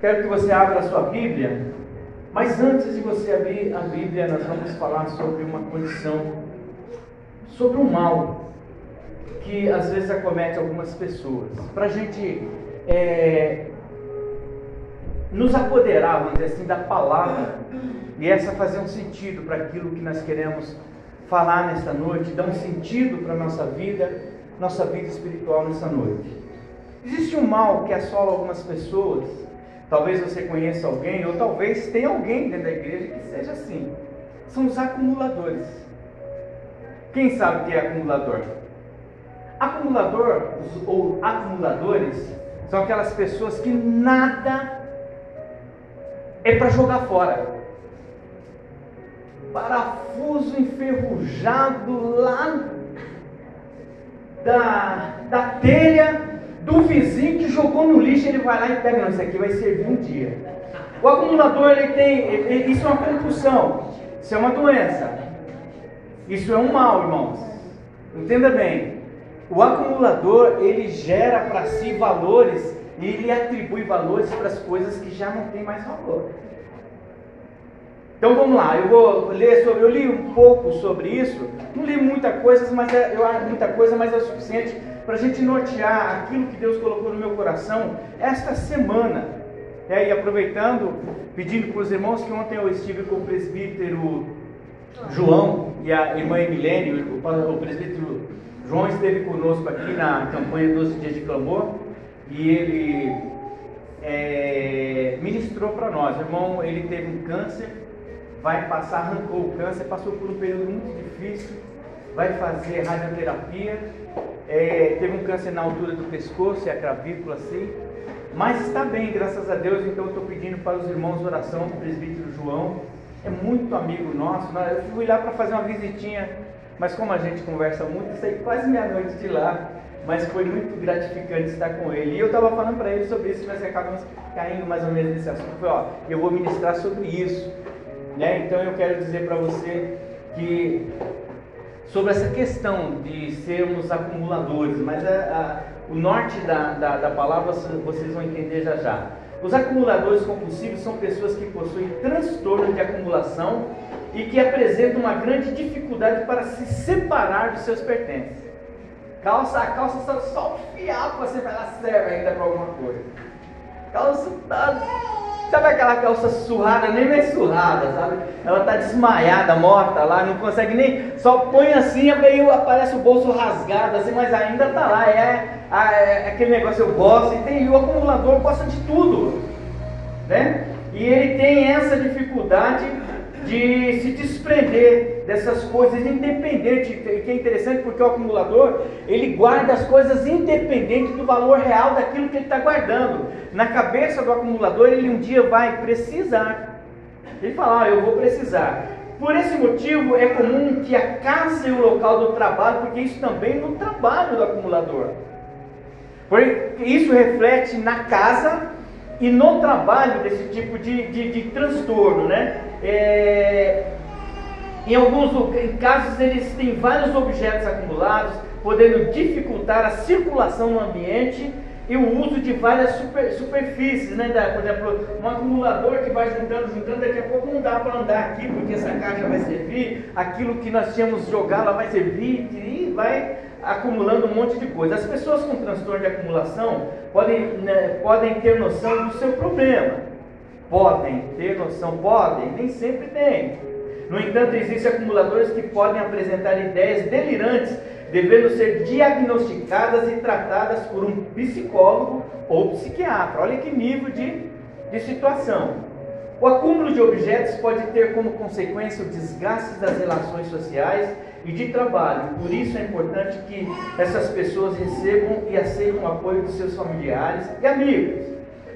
Quero que você abra a sua Bíblia, mas antes de você abrir a Bíblia, nós vamos falar sobre uma condição, sobre um mal que às vezes acomete algumas pessoas. Para a gente é, nos apoderar, vamos dizer assim, da palavra e essa fazer um sentido para aquilo que nós queremos falar nesta noite, dar um sentido para a nossa vida, nossa vida espiritual nessa noite. Existe um mal que assola algumas pessoas Talvez você conheça alguém, ou talvez tenha alguém dentro da igreja que seja assim. São os acumuladores. Quem sabe o que é acumulador? Acumulador ou acumuladores são aquelas pessoas que nada é para jogar fora. Parafuso enferrujado lá da, da telha do vizinho que jogou no lixo, ele vai lá e pega, não, isso aqui vai servir um dia. O acumulador, ele tem, isso é uma compulsão, isso é uma doença, isso é um mal, irmãos. Entenda bem, o acumulador, ele gera para si valores e ele atribui valores para as coisas que já não tem mais valor. Então vamos lá, eu vou ler sobre, eu li um pouco sobre isso, não li muita coisa, mas é, eu muita coisa, mas é o suficiente para a gente nortear aquilo que Deus colocou no meu coração esta semana. É, e aproveitando, pedindo para os irmãos que ontem eu estive com o presbítero João e a irmã Emilene, o, presbítero João esteve conosco aqui na campanha 12 Dias de Clamor e ele é, ministrou para nós. Irmão, ele teve um câncer, vai passar, arrancou o câncer, passou por um período muito difícil, vai fazer radioterapia é, teve um câncer na altura do pescoço e a clavícula assim, mas está bem, graças a Deus. Então eu estou pedindo para os irmãos oração, o presbítero João, é muito amigo nosso. Né? Eu fui lá para fazer uma visitinha, mas como a gente conversa muito, saí quase meia-noite de lá. Mas foi muito gratificante estar com ele. E eu estava falando para ele sobre isso, mas acabamos caindo mais ou menos nesse assunto. Foi, ó, eu vou ministrar sobre isso. Né? Então eu quero dizer para você que sobre essa questão de sermos acumuladores, mas a, a, o norte da, da, da, palavra vocês vão entender já já. Os acumuladores compulsivos são pessoas que possuem transtorno de acumulação e que apresentam uma grande dificuldade para se separar dos seus pertences. Calça, a calça só, só o fiapo você vai lá serve ainda para alguma coisa. Calça tá Sabe aquela calça surrada, nem mais surrada, sabe? Ela tá desmaiada, morta lá, não consegue nem. Só põe assim, aí aparece o bolso rasgado, assim, mas ainda tá lá. É, é, é aquele negócio eu gosto, e tem, o acumulador gosta de tudo, né? E ele tem essa dificuldade de se desprender dessas coisas independente, que é interessante porque o acumulador ele guarda as coisas independente do valor real daquilo que ele está guardando. Na cabeça do acumulador ele um dia vai precisar. Ele fala, ah, eu vou precisar. Por esse motivo é comum que a casa e o local do trabalho, porque isso também no trabalho do acumulador. Porque isso reflete na casa e no trabalho desse tipo de, de, de transtorno, né? É, em alguns casos eles têm vários objetos acumulados, podendo dificultar a circulação no ambiente e o uso de várias super, superfícies, né? Da, por exemplo, um acumulador que vai juntando, juntando, daqui a pouco não dá para andar aqui porque essa caixa vai servir, aquilo que nós tínhamos jogado lá vai servir e vai acumulando um monte de coisa. As pessoas com transtorno de acumulação podem, né, podem ter noção do seu problema. Podem ter noção, podem, nem sempre tem. No entanto, existem acumuladores que podem apresentar ideias delirantes, devendo ser diagnosticadas e tratadas por um psicólogo ou psiquiatra. Olha que nível de, de situação. O acúmulo de objetos pode ter como consequência o desgaste das relações sociais e de trabalho. Por isso é importante que essas pessoas recebam e aceitem o apoio dos seus familiares e amigos,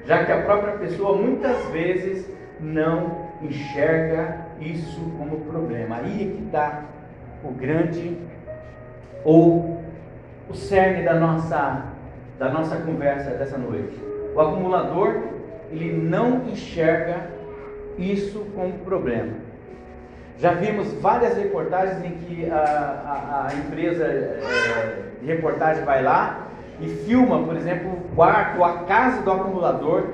já que a própria pessoa muitas vezes não enxerga isso como problema. Aí é que está o grande ou o cerne da nossa, da nossa conversa dessa noite. O acumulador, ele não enxerga isso como problema. Já vimos várias reportagens em que a, a, a empresa é, de reportagem vai lá e filma, por exemplo, o quarto, a casa do acumulador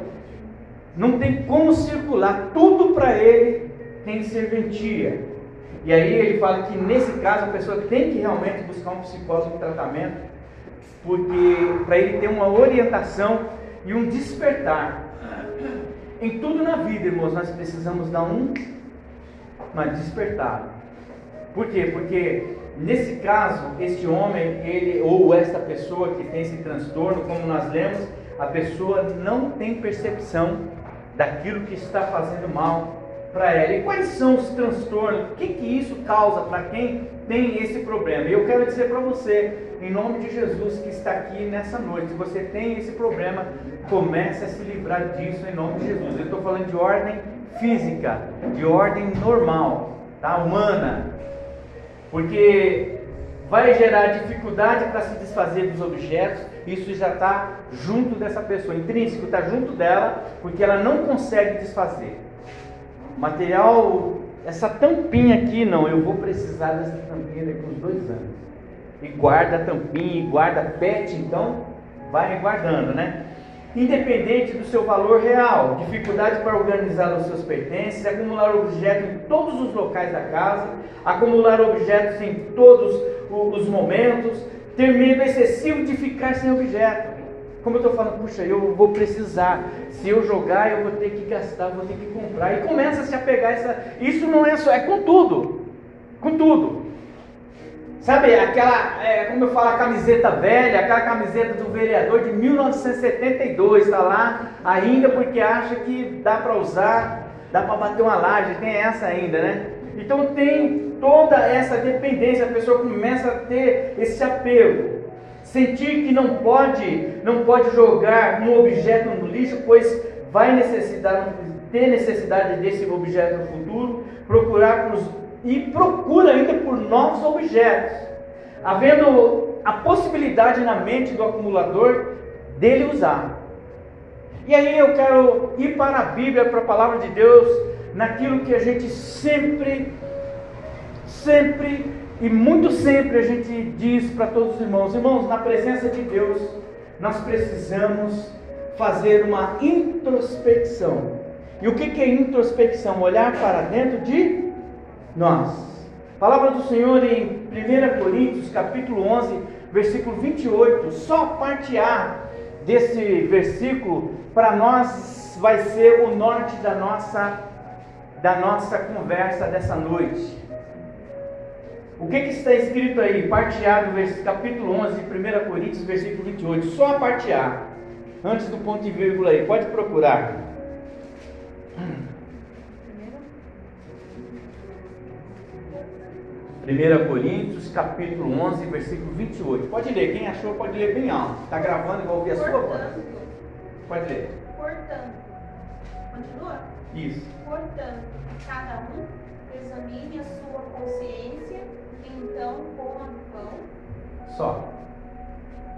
não tem como circular, tudo para ele tem serventia. E aí ele fala que nesse caso a pessoa tem que realmente buscar um psicólogo de tratamento, porque para ele ter uma orientação e um despertar. Em tudo na vida, irmãos, nós precisamos dar um uma despertada. Por quê? Porque nesse caso, este homem, ele ou esta pessoa que tem esse transtorno, como nós lemos, a pessoa não tem percepção daquilo que está fazendo mal para ela. E quais são os transtornos? O que, que isso causa para quem tem esse problema? Eu quero dizer para você, em nome de Jesus que está aqui nessa noite, se você tem esse problema, comece a se livrar disso em nome de Jesus. Eu estou falando de ordem física, de ordem normal, tá? humana. Porque vai gerar dificuldade para se desfazer dos objetos, isso já está junto dessa pessoa, intrínseco, está junto dela, porque ela não consegue desfazer. Material, essa tampinha aqui, não, eu vou precisar dessa tampinha daqui uns dois anos. E guarda a tampinha, e guarda pet, então vai guardando, né? Independente do seu valor real, dificuldade para organizar os seus pertences, acumular objetos em todos os locais da casa, acumular objetos em todos os momentos, ter medo excessivo de ficar sem objeto. Como eu estou falando, puxa, eu vou precisar. Se eu jogar, eu vou ter que gastar, vou ter que comprar. E começa a se apegar essa. Isso não é só, é com tudo. Com tudo. Sabe, aquela, é, como eu falo, a camiseta velha, aquela camiseta do vereador de 1972, está lá ainda porque acha que dá para usar, dá para bater uma laje, tem essa ainda, né? Então tem toda essa dependência, a pessoa começa a ter esse apego. Sentir que não pode, não pode jogar um objeto no lixo, pois vai necessitar, ter necessidade desse objeto no futuro, procurar por, e procura ainda por novos objetos, havendo a possibilidade na mente do acumulador dele usar. E aí eu quero ir para a Bíblia, para a palavra de Deus, naquilo que a gente sempre, sempre e muito sempre a gente diz para todos os irmãos: irmãos, na presença de Deus, nós precisamos fazer uma introspecção. E o que é introspecção? Olhar para dentro de nós. palavra do Senhor em 1 Coríntios, capítulo 11, versículo 28, só parte A desse versículo para nós vai ser o norte da nossa da nossa conversa dessa noite. O que, que está escrito aí? Parte A do capítulo 11, 1 Coríntios, versículo 28. Só a parte A. Antes do ponto e vírgula aí. Pode procurar. 1 Coríntios, capítulo 11, versículo 28. Pode ler, quem achou pode ler bem alto. Está gravando e vai ouvir a sua voz? Pode ler. Portanto, continua? Isso. Portanto, cada um examine a sua consciência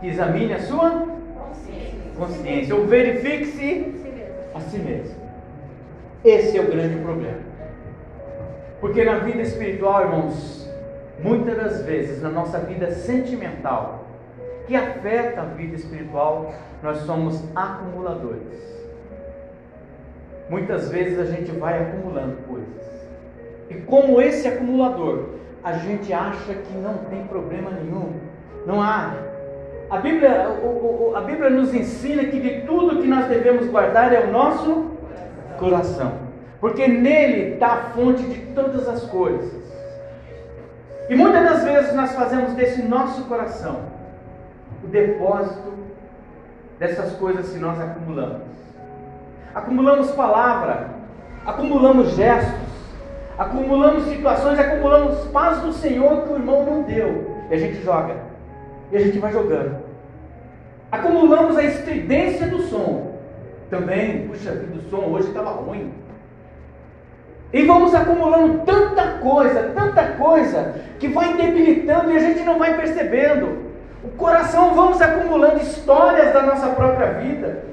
Examine a sua consciência. consciência. Ou verifique-se a si mesmo. Esse é o grande problema. Porque na vida espiritual, irmãos, muitas das vezes, na nossa vida sentimental, que afeta a vida espiritual, nós somos acumuladores. Muitas vezes a gente vai acumulando coisas. E como esse acumulador, a gente acha que não tem problema nenhum. Não há. A Bíblia, o, o, a Bíblia nos ensina que de tudo que nós devemos guardar é o nosso coração. Porque nele está a fonte de todas as coisas. E muitas das vezes nós fazemos desse nosso coração o depósito dessas coisas que nós acumulamos. Acumulamos palavra, acumulamos gestos, acumulamos situações, acumulamos paz do Senhor que o irmão não deu. E a gente joga. E a gente vai jogando. Acumulamos a estridência do som. Também, puxa vida, o som hoje estava ruim. E vamos acumulando tanta coisa, tanta coisa, que vai debilitando e a gente não vai percebendo. O coração, vamos acumulando histórias da nossa própria vida.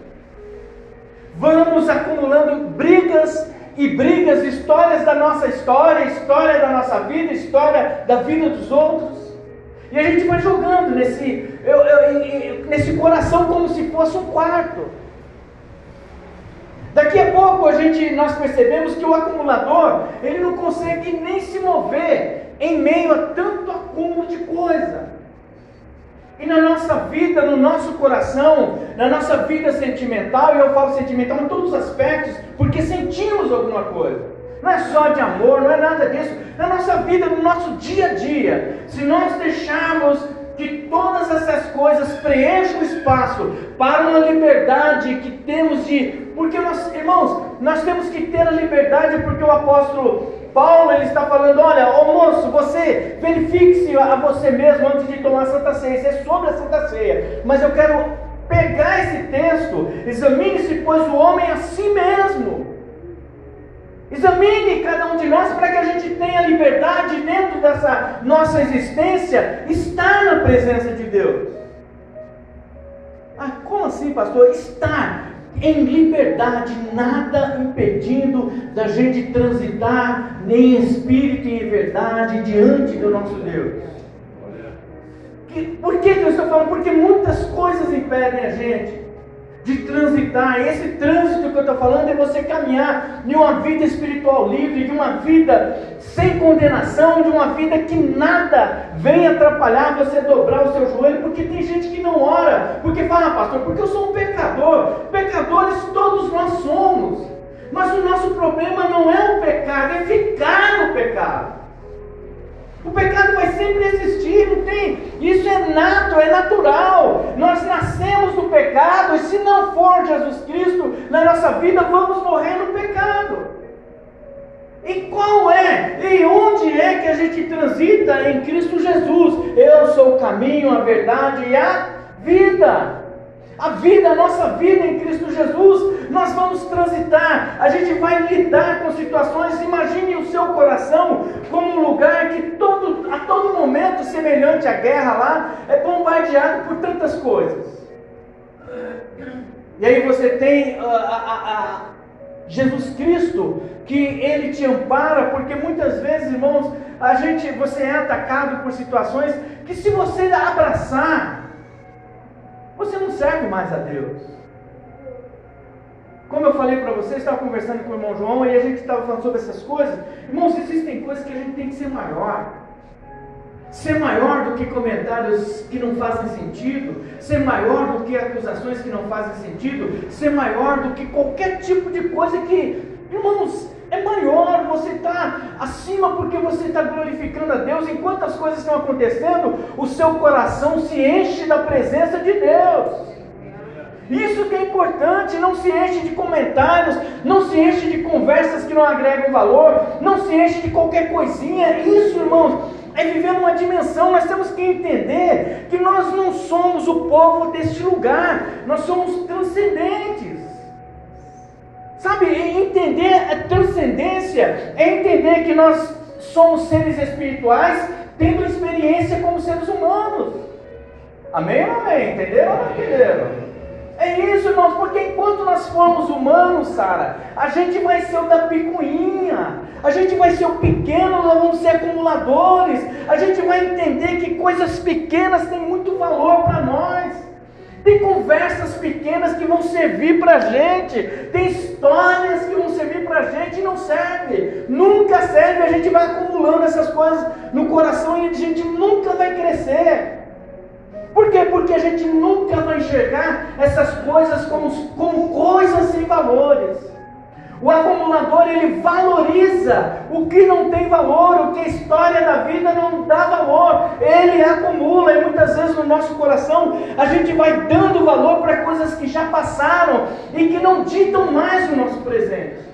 Vamos acumulando brigas e brigas, histórias da nossa história, história da nossa vida, história da vida dos outros. E a gente vai jogando nesse, eu, eu, nesse coração como se fosse um quarto. Daqui a pouco a gente, nós percebemos que o acumulador, ele não consegue nem se mover em meio a tanto acúmulo de coisa. E na nossa vida, no nosso coração, na nossa vida sentimental, e eu falo sentimental em todos os aspectos, porque sentimos alguma coisa. Não é só de amor, não é nada disso. Na nossa vida, no nosso dia a dia, se nós deixarmos que todas essas coisas preencham espaço para uma liberdade que temos de. Porque nós, irmãos, nós temos que ter a liberdade, porque o apóstolo Paulo ele está falando: olha, ô moço, você verifique-se a você mesmo antes de tomar a Santa Ceia. Isso é sobre a Santa Ceia. Mas eu quero pegar esse texto, examine-se, pois, o homem a si mesmo. Examine cada um de nós para que a gente tenha liberdade dentro dessa nossa existência, estar na presença de Deus. Ah, como assim, pastor? Estar em liberdade, nada impedindo da gente transitar nem em espírito e em verdade diante do nosso Deus. por que, que eu estou falando? Porque muitas coisas impedem a gente de transitar. Esse trânsito que eu estou falando é você caminhar de uma vida espiritual livre, de uma vida sem condenação, de uma vida que nada vem atrapalhar você dobrar o seu joelho, porque tem gente que não ora, porque fala, ah, pastor, porque eu sou um pecador. Pecadores todos nós somos. Mas o nosso problema não é o pecado, é ficar no pecado. O pecado vai sempre existir, não tem. Isso é nato, é natural. Nós nascemos do pecado e se não for Jesus Cristo na nossa vida, vamos morrer no pecado. E qual é e onde é que a gente transita em Cristo Jesus? Eu sou o caminho, a verdade e a vida a vida, a nossa vida em Cristo Jesus, nós vamos transitar, a gente vai lidar com situações. Imagine o seu coração como um lugar que todo, a todo momento, semelhante à guerra lá, é bombardeado por tantas coisas. E aí você tem a, a, a Jesus Cristo, que Ele te ampara, porque muitas vezes, irmãos, a gente, você é atacado por situações que se você abraçar, você não serve mais a Deus. Como eu falei para você, estava conversando com o irmão João e a gente estava falando sobre essas coisas. Irmãos, existem coisas que a gente tem que ser maior. Ser maior do que comentários que não fazem sentido, ser maior do que acusações que não fazem sentido, ser maior do que qualquer tipo de coisa que, irmãos, é maior, você está acima porque você está glorificando a Deus. Enquanto as coisas estão acontecendo, o seu coração se enche da presença de Deus. Isso que é importante, não se enche de comentários, não se enche de conversas que não agregam valor, não se enche de qualquer coisinha. Isso, irmãos, é viver numa dimensão, nós temos que entender que nós não somos o povo deste lugar, nós somos transcendentes. Sabe, entender a transcendência é entender que nós somos seres espirituais tendo experiência como seres humanos. Amém ou amém? Entenderam ou não entenderam? É isso, irmãos, porque enquanto nós formos humanos, Sara, a gente vai ser o da picuinha, a gente vai ser o pequeno, nós vamos ser acumuladores, a gente vai entender que coisas pequenas têm muito valor para nós. Tem conversas pequenas que vão servir para gente. Tem histórias que vão servir para gente e não serve. Nunca serve. A gente vai acumulando essas coisas no coração e a gente nunca vai crescer. Por quê? Porque a gente nunca vai enxergar essas coisas como, como coisas sem valores. O acumulador ele valoriza o que não tem valor, o que a história da vida não dá valor. Ele acumula e muitas vezes no nosso coração a gente vai dando valor para coisas que já passaram e que não ditam mais o nosso presente.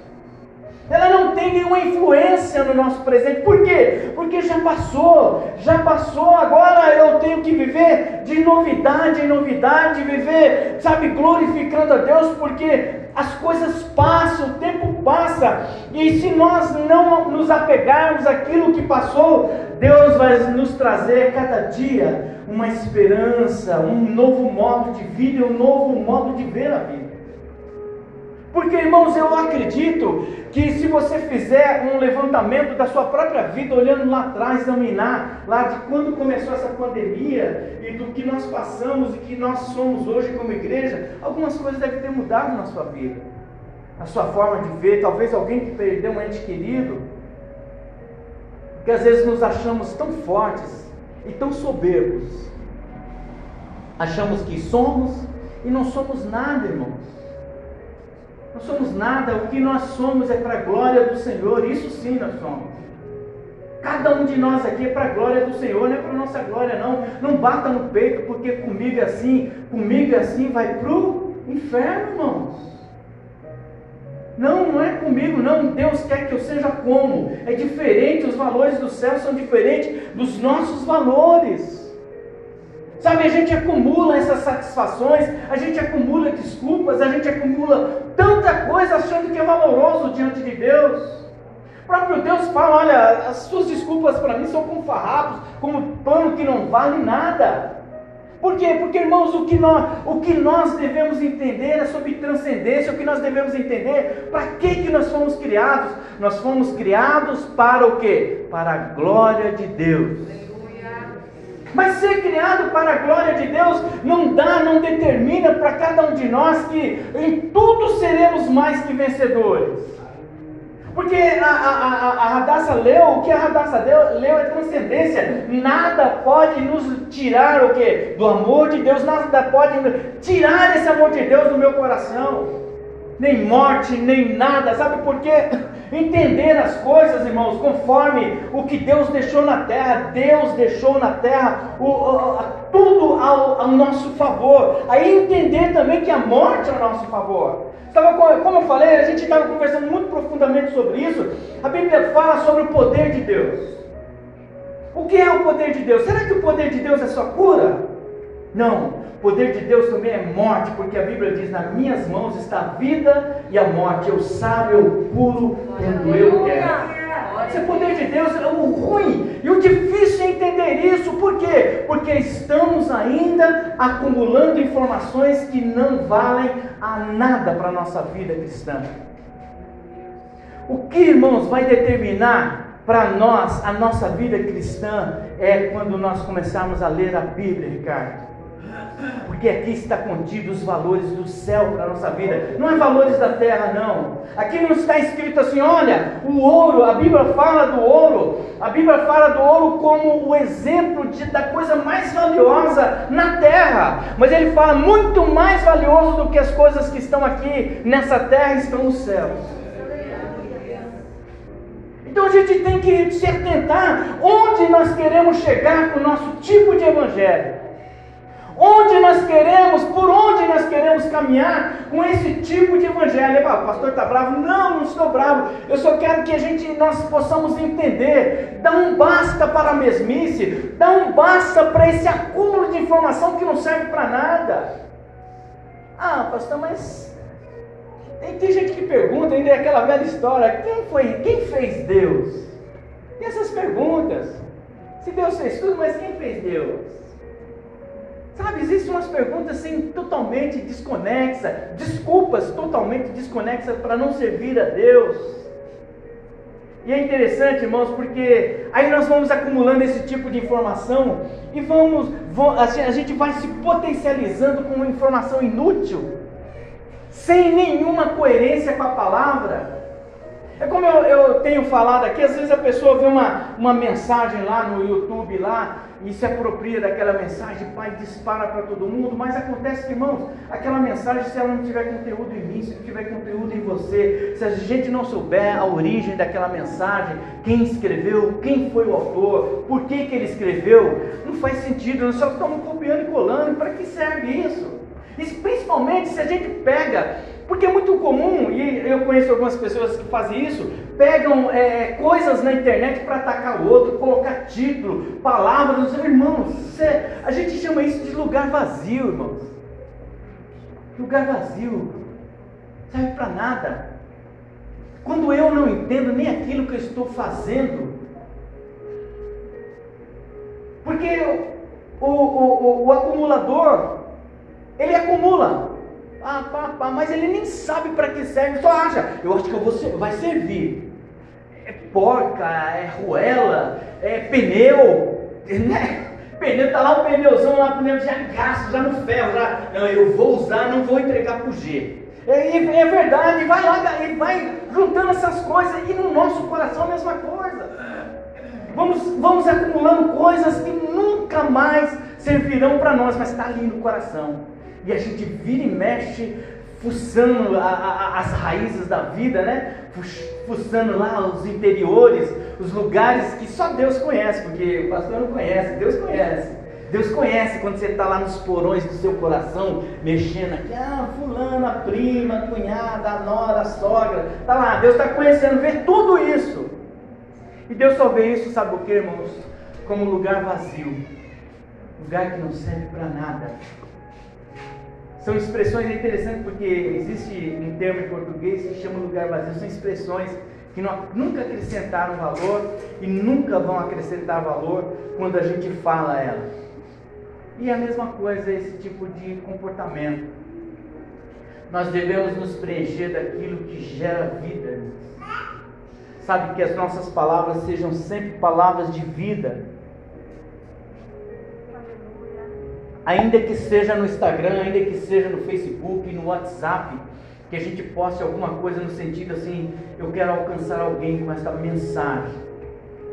Ela não tem nenhuma influência no nosso presente. Por quê? Porque já passou, já passou. Agora eu tenho que viver de novidade em novidade, viver, sabe, glorificando a Deus, porque as coisas passam, o tempo passa, e se nós não nos apegarmos àquilo que passou, Deus vai nos trazer cada dia uma esperança, um novo modo de vida, um novo modo de ver a vida. Porque, irmãos, eu acredito que se você fizer um levantamento da sua própria vida, olhando lá atrás, examinar lá de quando começou essa pandemia e do que nós passamos e que nós somos hoje como igreja, algumas coisas devem ter mudado na sua vida. a sua forma de ver, talvez alguém que perdeu um ente querido, que às vezes nos achamos tão fortes e tão soberbos. Achamos que somos e não somos nada, irmãos. Não somos nada, o que nós somos é para a glória do Senhor, isso sim nós somos. Cada um de nós aqui é para a glória do Senhor, não é para a nossa glória, não. Não bata no peito, porque comigo é assim, comigo é assim, vai para o inferno, irmãos. Não, não é comigo, não. Deus quer que eu seja como. É diferente, os valores do céu são diferentes dos nossos valores. Sabe, a gente acumula essas satisfações, a gente acumula desculpas, a gente acumula tanta coisa achando que é valoroso diante de Deus. O próprio Deus fala: olha, as suas desculpas para mim são como farrapos, como pano que não vale nada. Por quê? Porque, irmãos, o que, nós, o que nós devemos entender é sobre transcendência, o que nós devemos entender, para que, que nós fomos criados? Nós fomos criados para o quê? Para a glória de Deus. Mas ser criado para a glória de Deus não dá, não determina para cada um de nós que em tudo seremos mais que vencedores. Porque a, a, a, Radassa leu, o que a Radassa leu, é transcendência. Nada pode nos tirar o que? Do amor de Deus, nada pode tirar esse amor de Deus do meu coração. Nem morte, nem nada. Sabe por quê? Entender as coisas, irmãos, conforme o que Deus deixou na terra. Deus deixou na terra o, o, tudo ao, ao nosso favor. Aí entender também que a morte é ao nosso favor. Estava, como eu falei, a gente estava conversando muito profundamente sobre isso. A Bíblia fala sobre o poder de Deus. O que é o poder de Deus? Será que o poder de Deus é só cura? Não. O poder de Deus também é morte, porque a Bíblia diz: nas minhas mãos está a vida e a morte. Eu sábio, eu puro quando eu quero. Esse é poder de Deus é o ruim e o difícil é entender isso, por quê? Porque estamos ainda acumulando informações que não valem a nada para a nossa vida cristã. O que, irmãos, vai determinar para nós a nossa vida cristã é quando nós começarmos a ler a Bíblia, Ricardo. Porque aqui está contido os valores do céu para a nossa vida. Não é valores da terra, não. Aqui não está escrito assim, olha, o ouro, a Bíblia fala do ouro, a Bíblia fala do ouro como o exemplo de, da coisa mais valiosa na terra. Mas ele fala muito mais valioso do que as coisas que estão aqui nessa terra estão no céu. Então a gente tem que se atentar onde nós queremos chegar com o nosso tipo de evangelho. Onde nós queremos, por onde nós queremos caminhar com esse tipo de evangelho? Ah, o pastor está bravo? Não, não estou bravo. Eu só quero que a gente nós possamos entender. Dá um basta para a mesmice, dá um basta para esse acúmulo de informação que não serve para nada. Ah, pastor, mas tem gente que pergunta, ainda é aquela velha história, quem foi, quem fez Deus? Tem essas perguntas. Se Deus fez tudo, mas quem fez Deus? Sabe, existem umas perguntas assim totalmente desconexas, desculpas totalmente desconexas para não servir a Deus. E é interessante, irmãos, porque aí nós vamos acumulando esse tipo de informação e vamos, assim, a gente vai se potencializando com uma informação inútil, sem nenhuma coerência com a palavra. É como eu, eu tenho falado aqui, às vezes a pessoa vê uma, uma mensagem lá no YouTube lá e se apropria daquela mensagem, pai, dispara para todo mundo, mas acontece que, irmãos, aquela mensagem, se ela não tiver conteúdo em mim, se não tiver conteúdo em você, se a gente não souber a origem daquela mensagem, quem escreveu, quem foi o autor, por que, que ele escreveu, não faz sentido, nós só estamos copiando e colando, para que serve isso? E principalmente se a gente pega porque é muito comum, e eu conheço algumas pessoas que fazem isso, pegam é, coisas na internet para atacar o outro, colocar título, palavras, irmãos, é, a gente chama isso de lugar vazio, irmãos. Lugar vazio, serve para nada. Quando eu não entendo nem aquilo que eu estou fazendo, porque o, o, o, o acumulador, ele acumula, ah, pá, pá, mas ele nem sabe para que serve, só acha, eu acho que eu vou ser, vai servir. É porca, é ruela, é pneu, né? Pneu, tá lá o pneuzão lá, pneu já gasto, já no ferro, já, não, eu vou usar, não vou entregar pro G. É, é, verdade, vai lá e vai juntando essas coisas e no nosso coração a mesma coisa. Vamos, vamos acumulando coisas que nunca mais servirão para nós, mas está ali no coração. E a gente vira e mexe, fuçando a, a, as raízes da vida, né? Fuçando lá os interiores, os lugares que só Deus conhece, porque o pastor não conhece, Deus conhece. Deus conhece quando você está lá nos porões do seu coração, mexendo aqui, ah, fulana, prima, cunhada, nora, sogra, está lá, Deus está conhecendo, vê tudo isso. E Deus só vê isso, sabe o que, irmãos? Como lugar vazio, lugar que não serve para nada. São expressões interessantes porque existe um termo em português que chama lugar vazio, são expressões que não, nunca acrescentaram valor e nunca vão acrescentar valor quando a gente fala elas. E a mesma coisa esse tipo de comportamento. Nós devemos nos preencher daquilo que gera vida. Sabe que as nossas palavras sejam sempre palavras de vida. Ainda que seja no Instagram, ainda que seja no Facebook, no WhatsApp, que a gente poste alguma coisa no sentido assim, eu quero alcançar alguém com essa mensagem.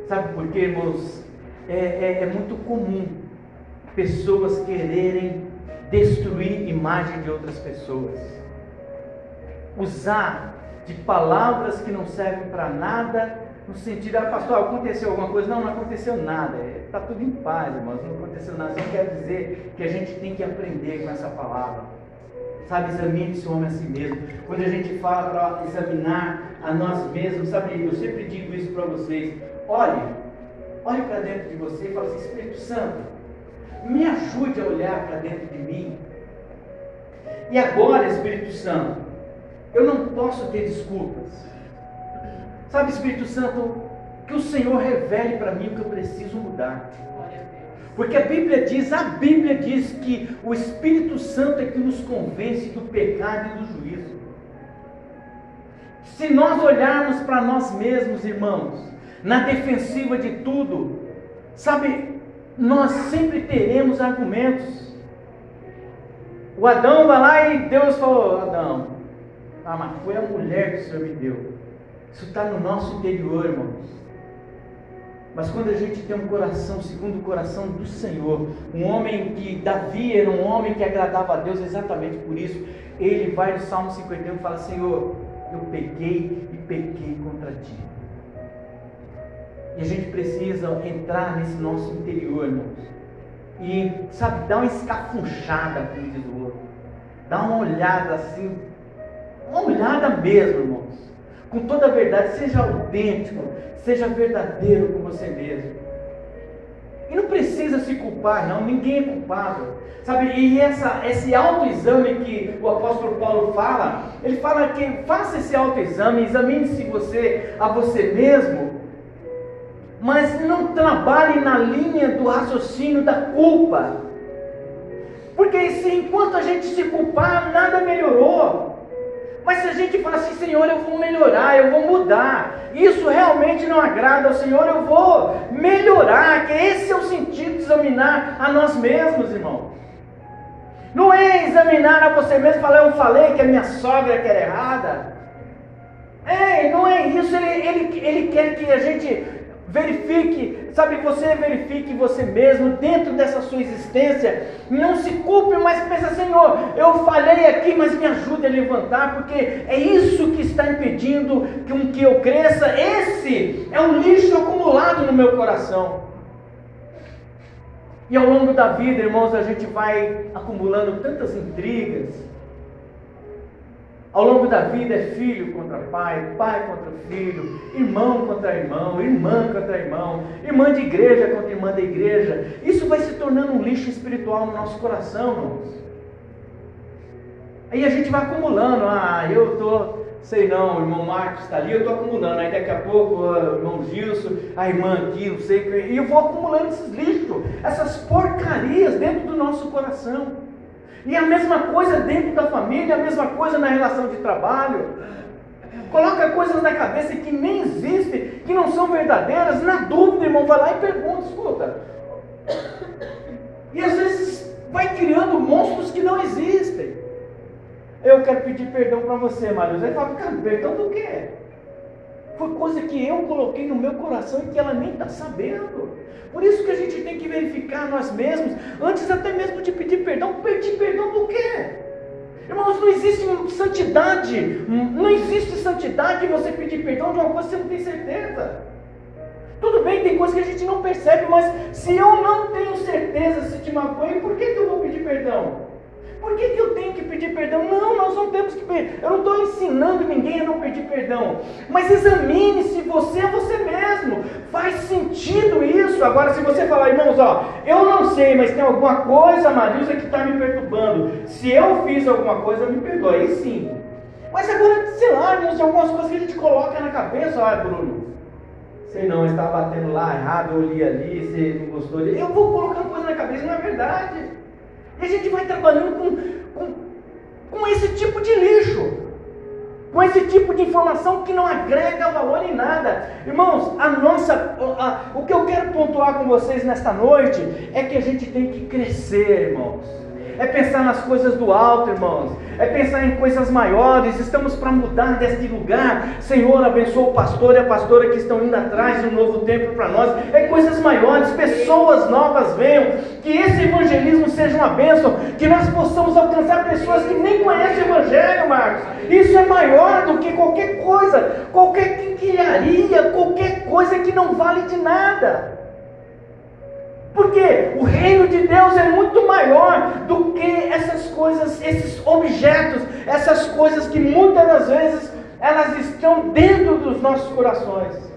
Sabe por quê, irmãos? É, é, é muito comum pessoas quererem destruir imagem de outras pessoas. Usar de palavras que não servem para nada, no sentido, ah, pastor, aconteceu alguma coisa? Não, não aconteceu nada. Está é, tudo em paz, irmãos, não aconteceu nada. Isso quer dizer que a gente tem que aprender com essa palavra. Sabe, examine-se o homem a si mesmo. Quando a gente fala para examinar a nós mesmos, sabe, eu sempre digo isso para vocês. Olhe, olhe para dentro de você e fale assim, Espírito Santo, me ajude a olhar para dentro de mim. E agora, Espírito Santo, eu não posso ter desculpas. Sabe, Espírito Santo, que o Senhor revele para mim o que eu preciso mudar. Porque a Bíblia diz, a Bíblia diz que o Espírito Santo é que nos convence do pecado e do juízo. Se nós olharmos para nós mesmos, irmãos, na defensiva de tudo, sabe, nós sempre teremos argumentos. O Adão vai lá e Deus falou: Adão, ah, mas foi a mulher que o Senhor me deu. Isso está no nosso interior, irmãos. Mas quando a gente tem um coração segundo o coração do Senhor, um homem que Davi era um homem que agradava a Deus exatamente por isso, ele vai no Salmo 51 e fala: Senhor, eu pequei e pequei contra ti. E a gente precisa entrar nesse nosso interior, irmãos. E, sabe, dar uma escafunchada, como diz o outro. Dar uma olhada assim, uma olhada mesmo, irmãos. Com toda a verdade, seja autêntico, seja verdadeiro com você mesmo. E não precisa se culpar, não, ninguém é culpado. Sabe, e essa, esse autoexame que o apóstolo Paulo fala, ele fala que faça esse autoexame, examine-se você a você mesmo, mas não trabalhe na linha do raciocínio da culpa. Porque se enquanto a gente se culpar, nada melhorou. Mas se a gente fala assim, Senhor, eu vou melhorar, eu vou mudar, isso realmente não agrada ao Senhor, eu vou melhorar, que esse é o sentido de examinar a nós mesmos, irmão. Não é examinar a você mesmo falar, eu falei que a minha sogra que era errada. É, não é isso, ele, ele, ele quer que a gente Verifique, sabe, você verifique você mesmo dentro dessa sua existência. Não se culpe, mas pensa, Senhor, eu falhei aqui, mas me ajude a levantar, porque é isso que está impedindo que, eu cresça. Esse é um lixo acumulado no meu coração. E ao longo da vida, irmãos, a gente vai acumulando tantas intrigas, ao longo da vida é filho contra pai, pai contra filho, irmão contra irmão, irmã contra irmão, irmã de igreja contra irmã da igreja. Isso vai se tornando um lixo espiritual no nosso coração, irmãos. Aí a gente vai acumulando, ah, eu estou, sei não, o irmão Marcos está ali, eu estou acumulando. Aí daqui a pouco o irmão Gilson, a irmã aqui, não sei, e eu vou acumulando esses lixos, essas porcarias dentro do nosso coração. E a mesma coisa dentro da família, a mesma coisa na relação de trabalho. Coloca coisas na cabeça que nem existem, que não são verdadeiras. Na dúvida, irmão, vai lá e pergunta, escuta. E às vezes vai criando monstros que não existem. Eu quero pedir perdão para você, Mariluz. Ele fala, cara, perdão do quê? Foi coisa que eu coloquei no meu coração e que ela nem está sabendo. Por isso que a gente tem que verificar nós mesmos, antes até mesmo de pedir perdão. Pedir perdão do quê? Irmãos, não existe santidade, não existe santidade você pedir perdão de uma coisa que você não tem certeza. Tudo bem, tem coisas que a gente não percebe, mas se eu não tenho certeza se te magoei, por que, que eu vou pedir perdão? Por que, que eu tenho que pedir perdão? Não, nós não temos que pedir. Eu não estou ensinando ninguém a não pedir perdão. Mas examine se você é você mesmo. Faz sentido isso? Agora, se você falar, irmãos, ó, eu não sei, mas tem alguma coisa, Marisa, que está me perturbando. Se eu fiz alguma coisa, me perdoe. Aí sim. Mas agora, sei lá, irmãos, tem algumas coisas que a gente coloca na cabeça, olha, Bruno. Sei não, estava batendo lá errado, eu li ali, você não gostou. Eu vou colocando coisa na cabeça, não é verdade. E a gente vai trabalhando com, com, com esse tipo de lixo, com esse tipo de informação que não agrega valor em nada. Irmãos, a nossa, a, o que eu quero pontuar com vocês nesta noite é que a gente tem que crescer, irmãos é pensar nas coisas do alto, irmãos, é pensar em coisas maiores. Estamos para mudar deste lugar. Senhor, abençoa o pastor e a pastora que estão indo atrás de um novo tempo para nós. É coisas maiores, pessoas novas venham. Que esse evangelismo seja uma bênção, que nós possamos alcançar pessoas que nem conhecem o Evangelho, Marcos. Isso é maior do que qualquer coisa, qualquer quinquilharia, qualquer coisa que não vale de nada. Porque o reino de Deus é muito maior do que essas coisas, esses objetos, essas coisas que muitas das vezes elas estão dentro dos nossos corações.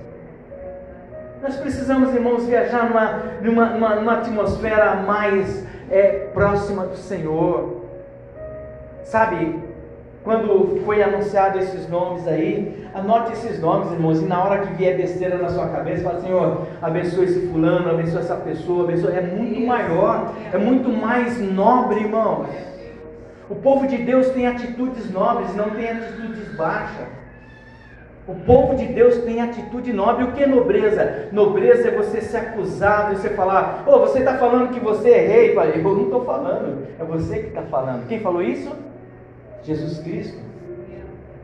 Nós precisamos, irmãos, viajar numa, numa, numa, numa atmosfera mais é, próxima do Senhor. Sabe, quando foi anunciado esses nomes aí, anote esses nomes, irmãos, e na hora que vier besteira na sua cabeça, fala, Senhor, abençoa esse fulano, abençoa essa pessoa, abençoa. É muito maior, é muito mais nobre, irmãos. O povo de Deus tem atitudes nobres, não tem atitudes baixas. O povo de Deus tem atitude nobre. O que é nobreza? Nobreza é você ser acusado e você falar: Ô, oh, você está falando que você é rei? Eu não estou falando, é você que está falando. Quem falou isso? Jesus Cristo.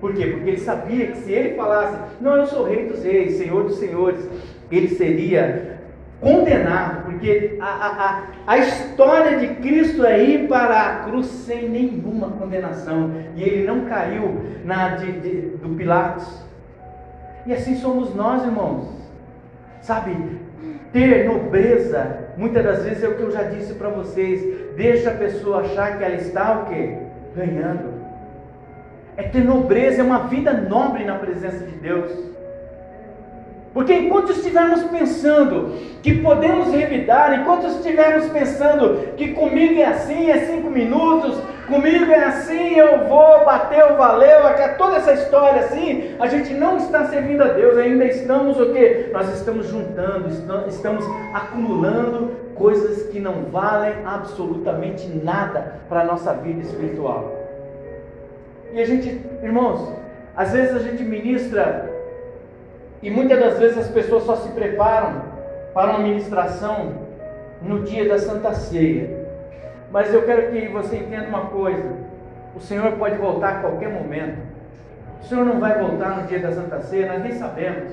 Por quê? Porque ele sabia que se ele falasse, não, eu sou rei dos reis, senhor dos senhores, ele seria condenado, porque a, a, a, a história de Cristo é ir para a cruz sem nenhuma condenação, e ele não caiu na de, de, do Pilatos. E assim somos nós, irmãos. Sabe, ter nobreza, muitas das vezes é o que eu já disse para vocês, deixa a pessoa achar que ela está o quê? Ganhando é ter nobreza, é uma vida nobre na presença de Deus. Porque enquanto estivermos pensando que podemos revidar, enquanto estivermos pensando que comigo é assim, é cinco minutos, comigo é assim, eu vou, bateu, valeu, toda essa história assim, a gente não está servindo a Deus, ainda estamos o quê? Nós estamos juntando, estamos acumulando coisas que não valem absolutamente nada para a nossa vida espiritual. E a gente, irmãos, às vezes a gente ministra e muitas das vezes as pessoas só se preparam para uma ministração no dia da Santa Ceia. Mas eu quero que você entenda uma coisa: o Senhor pode voltar a qualquer momento. O Senhor não vai voltar no dia da Santa Ceia, nós nem sabemos.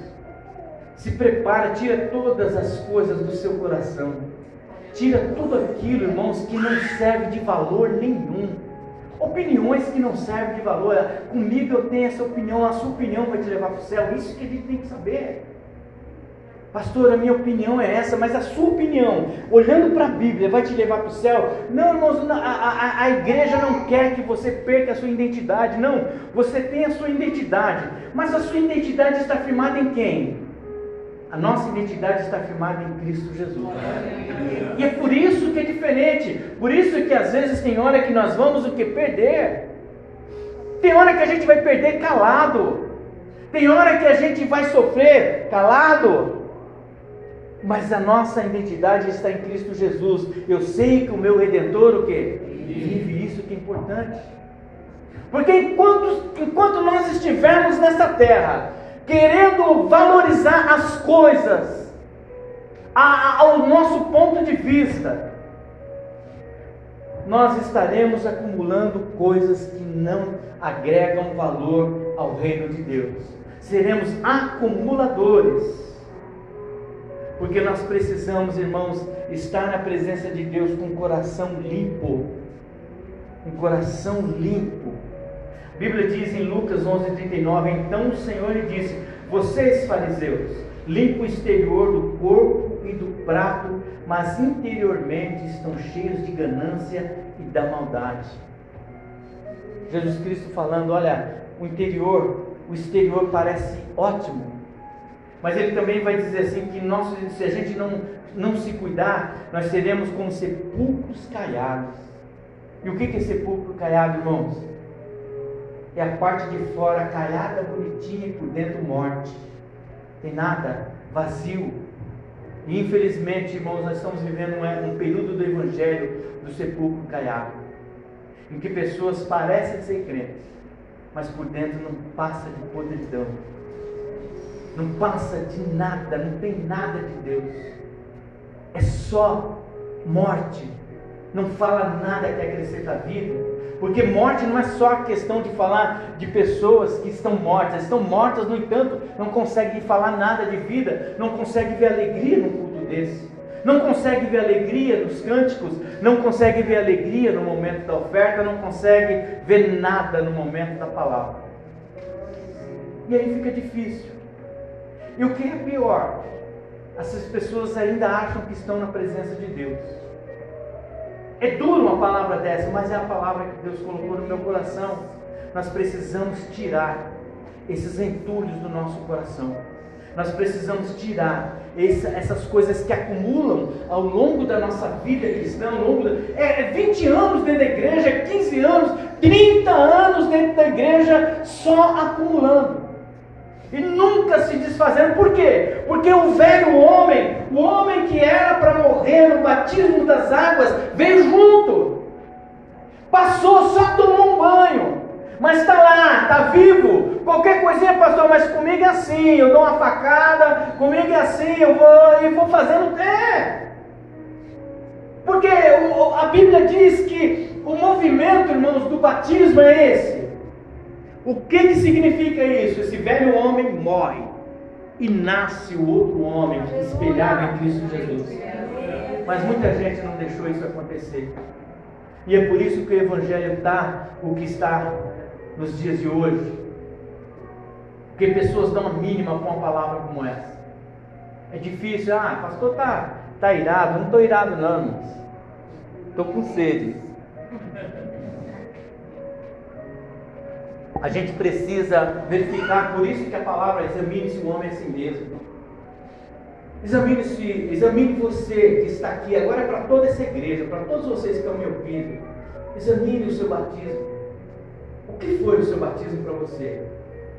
Se prepara, tira todas as coisas do seu coração. Tira tudo aquilo, irmãos, que não serve de valor nenhum. Opiniões que não servem de valor. Comigo eu tenho essa opinião, a sua opinião vai te levar para o céu. Isso que a gente tem que saber. Pastor, a minha opinião é essa, mas a sua opinião, olhando para a Bíblia, vai te levar para o céu? Não, irmãos, a, a, a igreja não quer que você perca a sua identidade. Não, você tem a sua identidade, mas a sua identidade está firmada em quem? A nossa identidade está firmada em Cristo Jesus. E é por isso que é diferente. Por isso que às vezes tem hora que nós vamos o que? Perder. Tem hora que a gente vai perder calado. Tem hora que a gente vai sofrer calado. Mas a nossa identidade está em Cristo Jesus. Eu sei que o meu Redentor o que? Vive isso que é importante. Porque enquanto, enquanto nós estivermos nessa terra, querendo valorizar as coisas a, a, ao nosso ponto de vista, nós estaremos acumulando coisas que não agregam valor ao reino de Deus. Seremos acumuladores. Porque nós precisamos, irmãos, estar na presença de Deus com o coração limpo. Um coração limpo. Bíblia diz em Lucas 11:39, então o Senhor lhe disse: Vocês fariseus, limpa o exterior do corpo e do prato, mas interiormente estão cheios de ganância e da maldade. Jesus Cristo falando, olha, o interior, o exterior parece ótimo, mas ele também vai dizer assim que nós, se a gente não, não se cuidar, nós seremos como sepulcros caiados. E o que é sepulcro caiado, irmãos? É a parte de fora caiada, bonitinha e por dentro morte. Tem nada, vazio. E infelizmente, irmãos, nós estamos vivendo um, período do Evangelho do sepulcro caiado, em que pessoas parecem ser crentes, mas por dentro não passa de podridão não passa de nada, não tem nada de Deus. É só morte. Não fala nada que acrescenta a vida. Porque morte não é só a questão de falar de pessoas que estão mortas. Estão mortas, no entanto, não conseguem falar nada de vida, não conseguem ver alegria num culto desse. Não consegue ver alegria nos cânticos, não consegue ver alegria no momento da oferta, não consegue ver nada no momento da palavra. E aí fica difícil. E o que é pior? Essas pessoas ainda acham que estão na presença de Deus. É duro uma palavra dessa, mas é a palavra que Deus colocou no meu coração. Nós precisamos tirar esses entulhos do nosso coração. Nós precisamos tirar essa, essas coisas que acumulam ao longo da nossa vida cristã, ao longo da, é, é 20 anos dentro da igreja, 15 anos, 30 anos dentro da igreja, só acumulando e nunca se desfazendo. Por quê? Porque o velho homem, o homem que era para morrer no batismo das águas, veio junto. Passou, só tomou um banho. Mas está lá, está vivo. Qualquer coisinha, pastor, mas comigo é assim. Eu dou uma facada, comigo é assim, eu vou e vou fazendo. É. Porque a Bíblia diz que o movimento, irmãos, do batismo é esse. O que, que significa isso? Esse velho homem morre e nasce o outro homem espelhado em Cristo Jesus. Mas muita gente não deixou isso acontecer. E é por isso que o Evangelho está o que está nos dias de hoje. Porque pessoas dão a mínima com uma palavra como essa. É difícil, ah, pastor tá, tá irado. Não estou irado não, Estou com sede. A gente precisa verificar, por isso que a palavra examine-se o homem a si mesmo. Examine-se, examine você que está aqui, agora é para toda essa igreja, para todos vocês que estão me ouvindo. Examine o seu batismo. O que foi o seu batismo para você?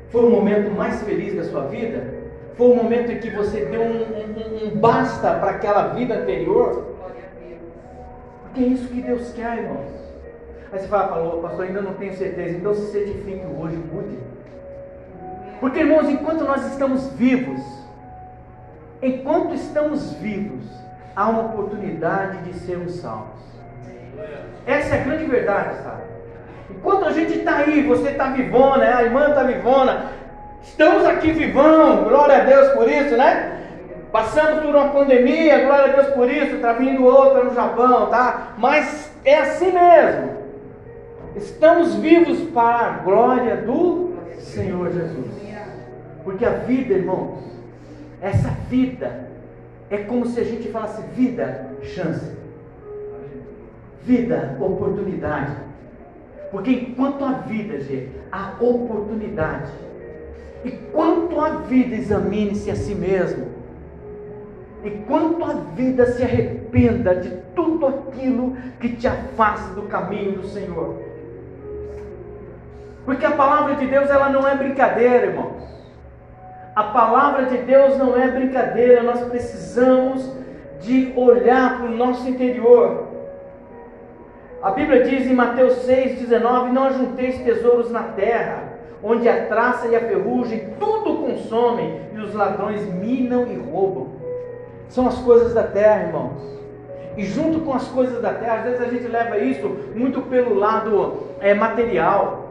Foi o momento mais feliz da sua vida? Foi o momento em que você deu um, um, um basta para aquela vida anterior? Porque é isso que Deus quer, irmãos. Aí você fala, falou, pastor, ainda não tenho certeza. Então se certifique hoje, mude. Porque, irmãos, enquanto nós estamos vivos, enquanto estamos vivos, há uma oportunidade de sermos salvos. Essa é a grande verdade, sabe? Enquanto a gente está aí, você está vivona, a irmã está vivona, estamos aqui vivão, glória a Deus por isso, né? Passamos por uma pandemia, glória a Deus por isso, está vindo outra no Japão, tá? Mas é assim mesmo. Estamos vivos para a glória do Senhor Jesus. Porque a vida, irmãos, essa vida é como se a gente falasse vida, chance. Vida, oportunidade. Porque enquanto a vida, gente, há oportunidade. E quanto a vida, examine-se a si mesmo. Enquanto a vida se arrependa de tudo aquilo que te afasta do caminho do Senhor. Porque a palavra de Deus ela não é brincadeira, irmãos. A palavra de Deus não é brincadeira, nós precisamos de olhar para o nosso interior. A Bíblia diz em Mateus 6,19: Não ajunteis tesouros na terra, onde a traça e a ferrugem tudo consomem, e os ladrões minam e roubam. São as coisas da terra, irmãos. E junto com as coisas da terra, às vezes a gente leva isso muito pelo lado é, material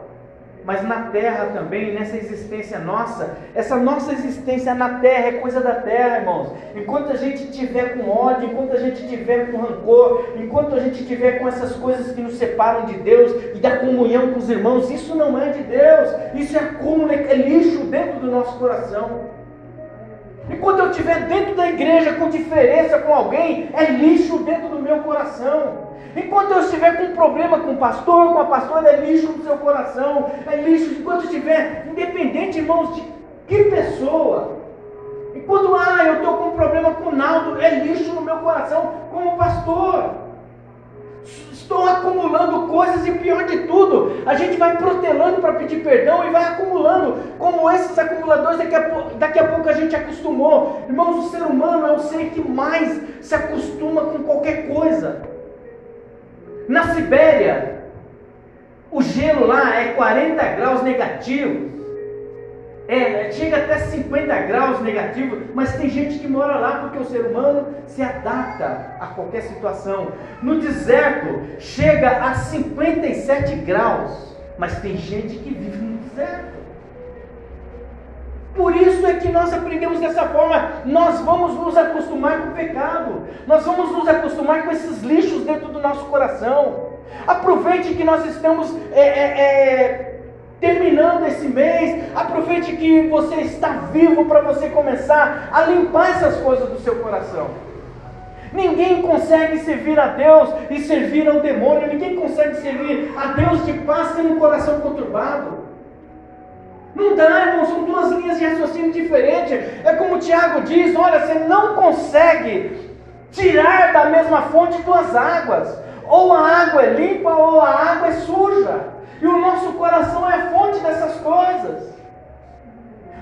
mas na terra também, nessa existência nossa, essa nossa existência na terra é coisa da terra, irmãos. Enquanto a gente tiver com ódio, enquanto a gente tiver com rancor, enquanto a gente tiver com essas coisas que nos separam de Deus e da comunhão com os irmãos, isso não é de Deus, isso é acúmulo, é lixo dentro do nosso coração. Enquanto eu estiver dentro da igreja com diferença com alguém, é lixo dentro do meu coração. Enquanto eu estiver com um problema com o pastor, com a pastora, é lixo no seu coração, é lixo. Enquanto estiver, independente, irmãos, de que pessoa. Enquanto, ah, eu estou com um problema com o Naldo, é lixo no meu coração como pastor. Estou acumulando coisas e pior de tudo, a gente vai protelando para pedir perdão e vai acumulando, como esses acumuladores, daqui a, daqui a pouco a gente acostumou. Irmãos, o ser humano é o ser que mais se acostuma com qualquer coisa. Na Sibéria, o gelo lá é 40 graus negativos. É, chega até 50 graus negativos, mas tem gente que mora lá porque o ser humano se adapta a qualquer situação. No deserto chega a 57 graus, mas tem gente que vive no deserto. Por isso é que nós aprendemos dessa forma. Nós vamos nos acostumar com o pecado. Nós vamos nos acostumar com esses lixos dentro do nosso coração. Aproveite que nós estamos é, é, é, terminando esse mês. Aproveite que você está vivo para você começar a limpar essas coisas do seu coração. Ninguém consegue servir a Deus e servir ao demônio. Ninguém consegue servir a Deus de paz tendo um coração conturbado. Não dá, irmão, são duas linhas de raciocínio diferentes. É como o Tiago diz: olha, você não consegue tirar da mesma fonte duas águas. Ou a água é limpa ou a água é suja. E o nosso coração é a fonte dessas coisas.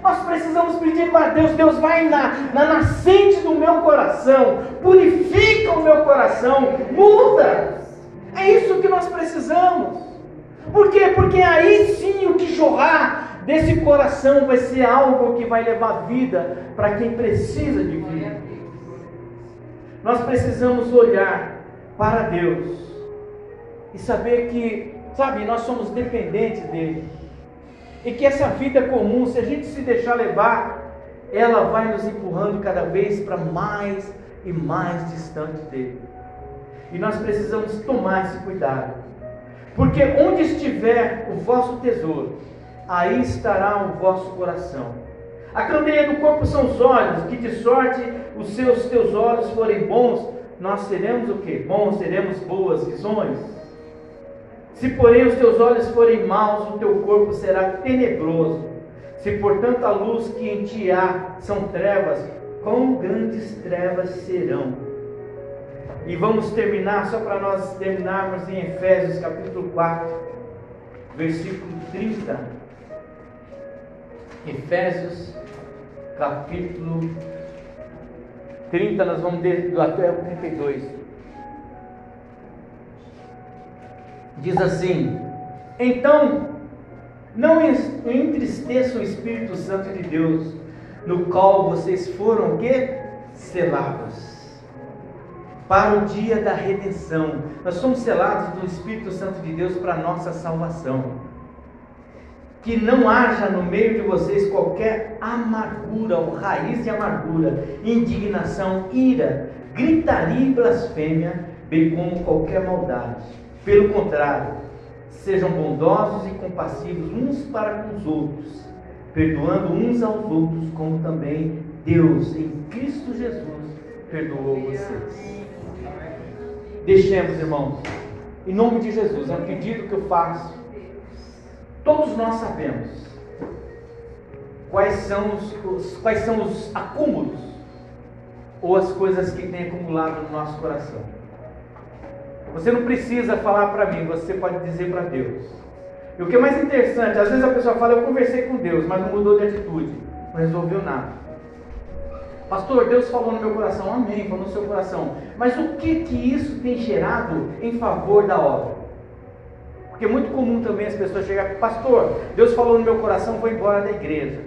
Nós precisamos pedir para Deus, Deus vai na, na nascente do meu coração, purifica o meu coração, muda. É isso que nós precisamos. Por quê? Porque aí sim o que jorrar desse coração vai ser algo que vai levar vida para quem precisa de vida. Nós precisamos olhar para Deus e saber que, sabe, nós somos dependentes dele. E que essa vida comum, se a gente se deixar levar, ela vai nos empurrando cada vez para mais e mais distante dele. E nós precisamos tomar esse cuidado. Porque onde estiver o vosso tesouro, aí estará o vosso coração. A candeia do corpo são os olhos, que de sorte os seus teus olhos forem bons, nós seremos o que? Bons, teremos boas visões. Se porém os teus olhos forem maus, o teu corpo será tenebroso. Se portanto a luz que em ti há são trevas, quão grandes trevas serão. E vamos terminar, só para nós terminarmos em Efésios capítulo 4, versículo 30. Efésios, capítulo 30, nós vamos do até o 32. Diz assim: Então, não entristeça o Espírito Santo de Deus, no qual vocês foram o quê? Selados. Para o dia da redenção. Nós somos selados do Espírito Santo de Deus para a nossa salvação que não haja no meio de vocês qualquer amargura ou raiz de amargura, indignação, ira, gritaria e blasfêmia, bem como qualquer maldade. Pelo contrário, sejam bondosos e compassivos uns para com os outros, perdoando uns aos outros, como também Deus, em Cristo Jesus, perdoou vocês. Deixemos, irmãos, em nome de Jesus, é um pedido que eu faço Todos nós sabemos quais são os, os, quais são os acúmulos ou as coisas que tem acumulado no nosso coração. Você não precisa falar para mim, você pode dizer para Deus. E o que é mais interessante, às vezes a pessoa fala, eu conversei com Deus, mas não mudou de atitude, não resolveu nada. Pastor, Deus falou no meu coração, amém, falou no seu coração. Mas o que que isso tem gerado em favor da obra? Porque é muito comum também as pessoas chegarem, pastor, Deus falou no meu coração, vou embora da igreja.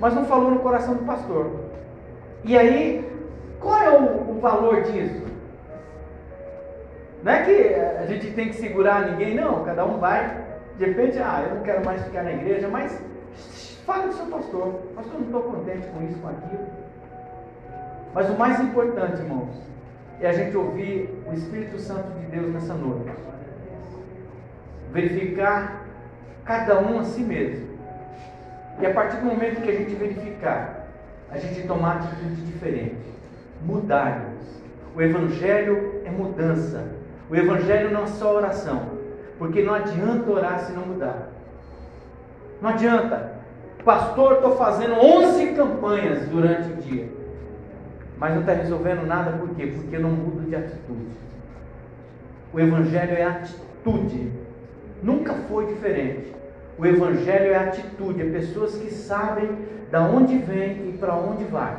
Mas não falou no coração do pastor. E aí, qual é o, o valor disso? Não é que a gente tem que segurar ninguém, não. Cada um vai. De repente, ah, eu não quero mais ficar na igreja, mas fale com o seu pastor. Pastor, não estou contente com isso, com aquilo. Mas o mais importante, irmãos, é a gente ouvir o Espírito Santo de Deus nessa noite. Verificar cada um a si mesmo. E a partir do momento que a gente verificar, a gente tomar atitude diferente. Mudar-nos. O Evangelho é mudança. O Evangelho não é só oração. Porque não adianta orar se não mudar. Não adianta. Pastor, estou fazendo 11 campanhas durante o dia. Mas não está resolvendo nada, por quê? Porque eu não mudo de atitude. O Evangelho é atitude. Nunca foi diferente. O Evangelho é atitude, é pessoas que sabem da onde vem e para onde vai.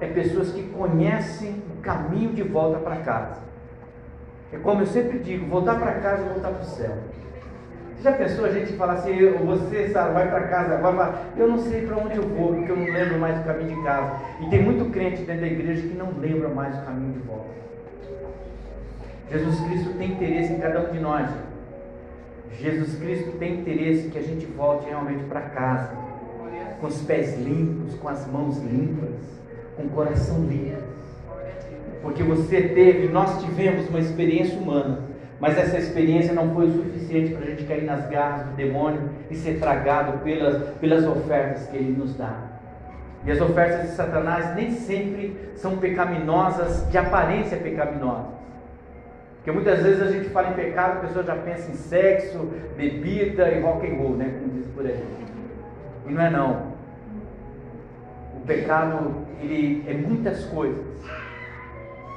É pessoas que conhecem o caminho de volta para casa. É como eu sempre digo, voltar para casa e voltar para o céu. Já pensou a gente falar assim, você sabe, vai para casa agora, eu não sei para onde eu vou, porque eu não lembro mais o caminho de casa. E tem muito crente dentro da igreja que não lembra mais o caminho de volta. Jesus Cristo tem interesse em cada um de nós. Jesus Cristo tem interesse que a gente volte realmente para casa, com os pés limpos, com as mãos limpas, com o coração limpo. Porque você teve, nós tivemos uma experiência humana, mas essa experiência não foi o suficiente para a gente cair nas garras do demônio e ser tragado pelas, pelas ofertas que ele nos dá. E as ofertas de Satanás nem sempre são pecaminosas, de aparência pecaminosas. Porque muitas vezes a gente fala em pecado, a pessoa já pensa em sexo, bebida e rock and roll, né? Como diz por aí. E não é não. O pecado, ele é muitas coisas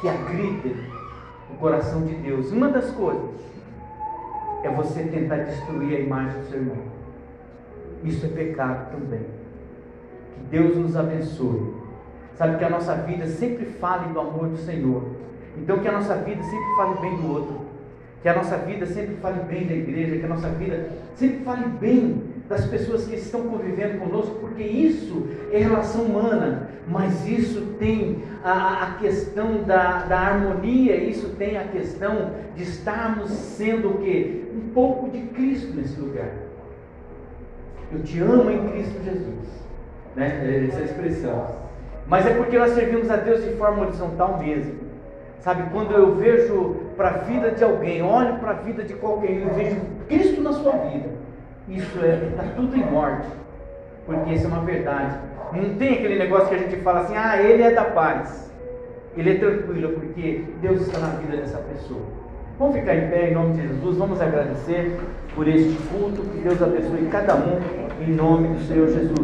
que agridem o coração de Deus. Uma das coisas é você tentar destruir a imagem do seu irmão. Isso é pecado também. Que Deus nos abençoe. Sabe que a nossa vida sempre fale do amor do Senhor. Então que a nossa vida sempre fale bem do outro. Que a nossa vida sempre fale bem da igreja, que a nossa vida sempre fale bem das pessoas que estão convivendo conosco, porque isso é relação humana, mas isso tem a, a questão da, da harmonia, isso tem a questão de estarmos sendo o quê? Um pouco de Cristo nesse lugar. Eu te amo em Cristo Jesus. Né? Essa é expressão. Mas é porque nós servimos a Deus de forma horizontal mesmo. Sabe, quando eu vejo para a vida de alguém, olho para a vida de qualquer, eu vejo Cristo na sua vida isso é, está tudo em morte. Porque isso é uma verdade. Não tem aquele negócio que a gente fala assim, ah, ele é da paz. Ele é tranquilo, porque Deus está na vida dessa pessoa. Vamos ficar em pé em nome de Jesus, vamos agradecer por este culto, que Deus abençoe cada um em nome do Senhor Jesus.